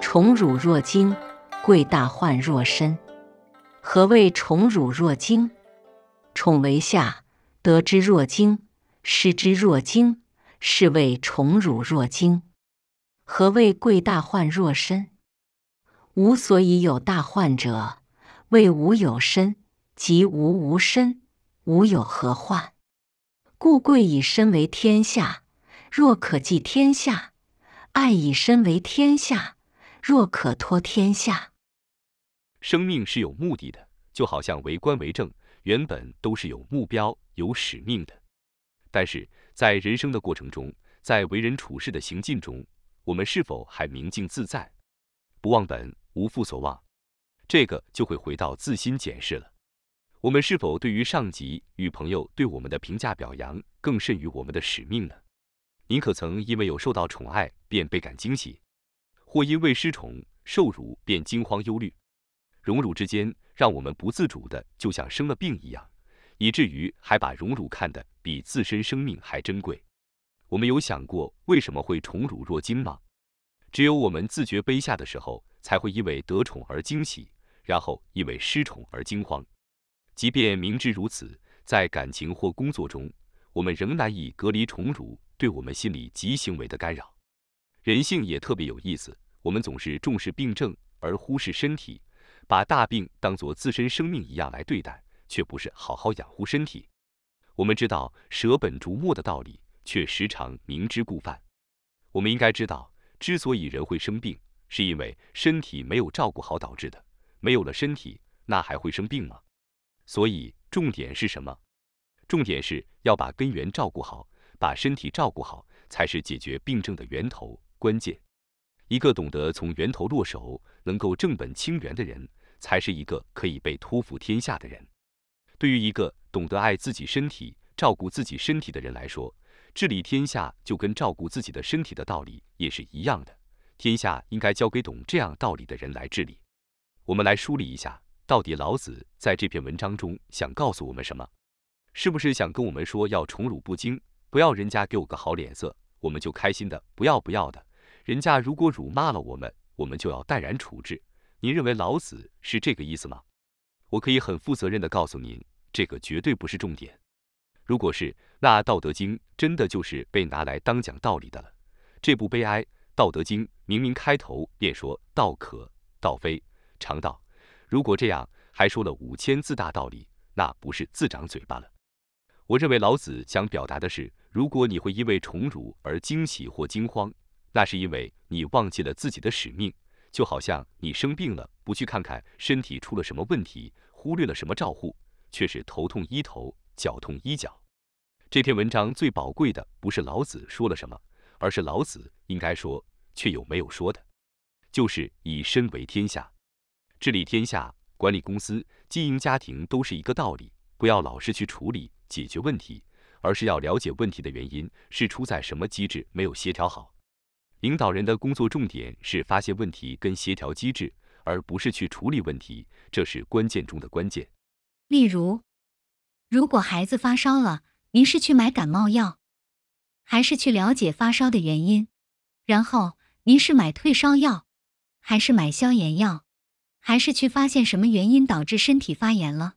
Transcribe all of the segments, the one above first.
宠辱若惊，贵大患若身。何谓宠辱若惊？宠为下，得之若惊，失之若惊，是谓宠辱若惊。何谓贵大患若身？吾所以有大患者，谓吾有身，即吾无身，吾有何患？故贵以身为天下，若可寄天下；爱以身为天下。若可托天下，生命是有目的的，就好像为官为政，原本都是有目标、有使命的。但是在人生的过程中，在为人处事的行进中，我们是否还明镜自在，不忘本，无负所望？这个就会回到自心检视了。我们是否对于上级与朋友对我们的评价表扬，更甚于我们的使命呢？您可曾因为有受到宠爱，便倍感惊喜？或因为失宠受辱便惊慌忧虑，荣辱之间让我们不自主的就像生了病一样，以至于还把荣辱看得比自身生命还珍贵。我们有想过为什么会宠辱若惊吗？只有我们自觉卑下的时候，才会因为得宠而惊喜，然后因为失宠而惊慌。即便明知如此，在感情或工作中，我们仍难以隔离宠辱对我们心理及行为的干扰。人性也特别有意思。我们总是重视病症而忽视身体，把大病当作自身生命一样来对待，却不是好好养护身体。我们知道舍本逐末的道理，却时常明知故犯。我们应该知道，之所以人会生病，是因为身体没有照顾好导致的。没有了身体，那还会生病吗？所以重点是什么？重点是要把根源照顾好，把身体照顾好，才是解决病症的源头关键。一个懂得从源头落手、能够正本清源的人，才是一个可以被托付天下的人。对于一个懂得爱自己身体、照顾自己身体的人来说，治理天下就跟照顾自己的身体的道理也是一样的。天下应该交给懂这样道理的人来治理。我们来梳理一下，到底老子在这篇文章中想告诉我们什么？是不是想跟我们说要宠辱不惊，不要人家给我个好脸色，我们就开心的不要不要的？人家如果辱骂了我们，我们就要淡然处置。您认为老子是这个意思吗？我可以很负责任的告诉您，这个绝对不是重点。如果是，那《道德经》真的就是被拿来当讲道理的了。这部悲哀，《道德经》明明开头便说“道可道非常道”，如果这样还说了五千字大道理，那不是自长嘴巴了。我认为老子想表达的是，如果你会因为宠辱而惊喜或惊慌。那是因为你忘记了自己的使命，就好像你生病了，不去看看身体出了什么问题，忽略了什么照护，却是头痛医头，脚痛医脚。这篇文章最宝贵的不是老子说了什么，而是老子应该说却有没有说的，就是以身为天下，治理天下、管理公司、经营家庭都是一个道理。不要老是去处理解决问题，而是要了解问题的原因是出在什么机制没有协调好。领导人的工作重点是发现问题跟协调机制，而不是去处理问题，这是关键中的关键。例如，如果孩子发烧了，您是去买感冒药，还是去了解发烧的原因？然后您是买退烧药，还是买消炎药，还是去发现什么原因导致身体发炎了？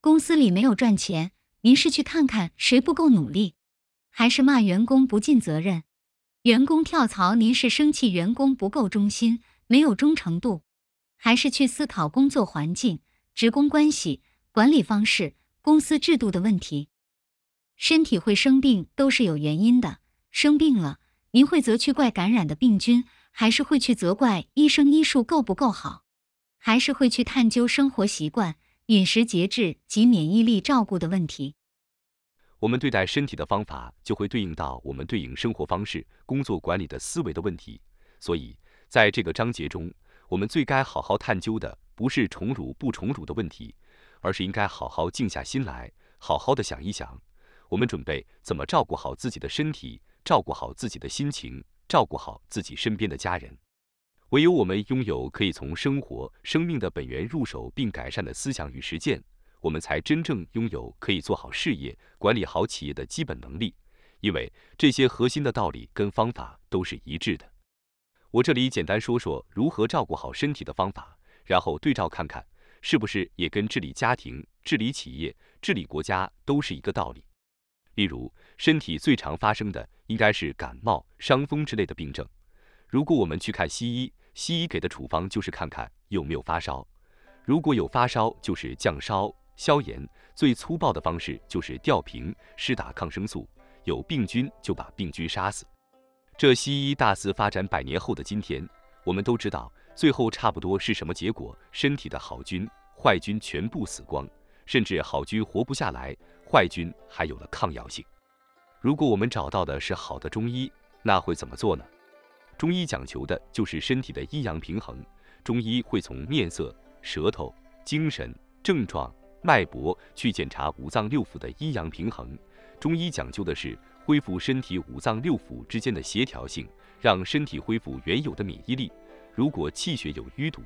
公司里没有赚钱，您是去看看谁不够努力，还是骂员工不尽责任？员工跳槽，您是生气员工不够忠心、没有忠诚度，还是去思考工作环境、职工关系、管理方式、公司制度的问题？身体会生病都是有原因的，生病了，您会责去怪感染的病菌，还是会去责怪医生医术够不够好，还是会去探究生活习惯、饮食节制及免疫力照顾的问题？我们对待身体的方法，就会对应到我们对应生活方式、工作管理的思维的问题。所以，在这个章节中，我们最该好好探究的，不是宠辱不宠辱的问题，而是应该好好静下心来，好好的想一想，我们准备怎么照顾好自己的身体，照顾好自己的心情，照顾好自己身边的家人。唯有我们拥有可以从生活、生命的本源入手并改善的思想与实践，我们才真正拥有可以做好事业、管理好企业的基本能力。因为这些核心的道理跟方法都是一致的。我这里简单说说如何照顾好身体的方法，然后对照看看，是不是也跟治理家庭、治理企业、治理国家都是一个道理。例如，身体最常发生的应该是感冒、伤风之类的病症。如果我们去看西医，西医给的处方就是看看有没有发烧，如果有发烧，就是降烧消炎，最粗暴的方式就是吊瓶施打抗生素，有病菌就把病菌杀死。这西医大肆发展百年后的今天，我们都知道最后差不多是什么结果：身体的好菌、坏菌全部死光，甚至好菌活不下来，坏菌还有了抗药性。如果我们找到的是好的中医，那会怎么做呢？中医讲求的就是身体的阴阳平衡。中医会从面色、舌头、精神、症状、脉搏去检查五脏六腑的阴阳平衡。中医讲究的是恢复身体五脏六腑之间的协调性，让身体恢复原有的免疫力。如果气血有淤堵，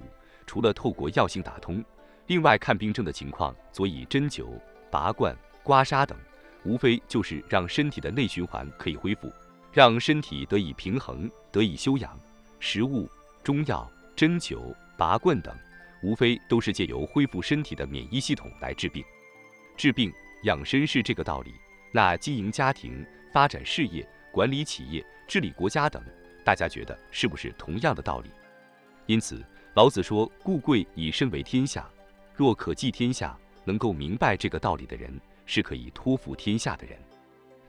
除了透过药性打通，另外看病症的情况，所以针灸、拔罐、刮痧等，无非就是让身体的内循环可以恢复。让身体得以平衡，得以休养。食物、中药、针灸、拔罐等，无非都是借由恢复身体的免疫系统来治病。治病养生是这个道理，那经营家庭、发展事业、管理企业、治理国家等，大家觉得是不是同样的道理？因此，老子说：“故贵以身为天下。”若可寄天下，能够明白这个道理的人，是可以托付天下的人。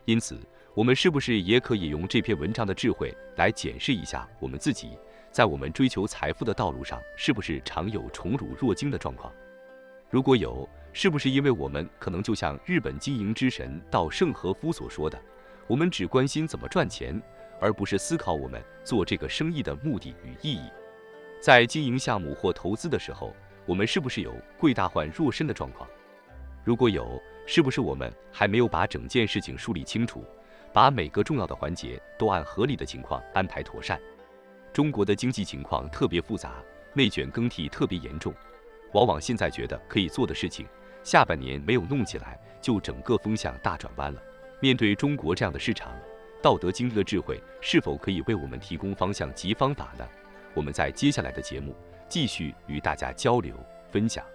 因此。我们是不是也可以用这篇文章的智慧来检视一下我们自己，在我们追求财富的道路上，是不是常有宠辱若惊的状况？如果有，是不是因为我们可能就像日本经营之神稻盛和夫所说的，我们只关心怎么赚钱，而不是思考我们做这个生意的目的与意义？在经营项目或投资的时候，我们是不是有贵大患若身的状况？如果有，是不是我们还没有把整件事情梳理清楚？把每个重要的环节都按合理的情况安排妥善。中国的经济情况特别复杂，内卷更替特别严重，往往现在觉得可以做的事情，下半年没有弄起来，就整个风向大转弯了。面对中国这样的市场，《道德经》的智慧是否可以为我们提供方向及方法呢？我们在接下来的节目继续与大家交流分享。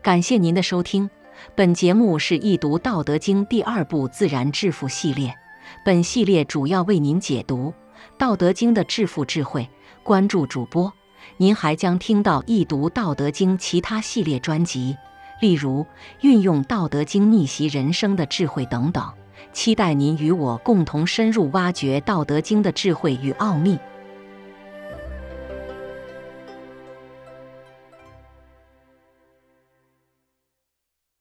感谢您的收听，本节目是易读《道德经》第二部自然致富系列。本系列主要为您解读《道德经》的致富智慧。关注主播，您还将听到易读《道德经》其他系列专辑，例如运用《道德经》逆袭人生的智慧等等。期待您与我共同深入挖掘《道德经》的智慧与奥秘。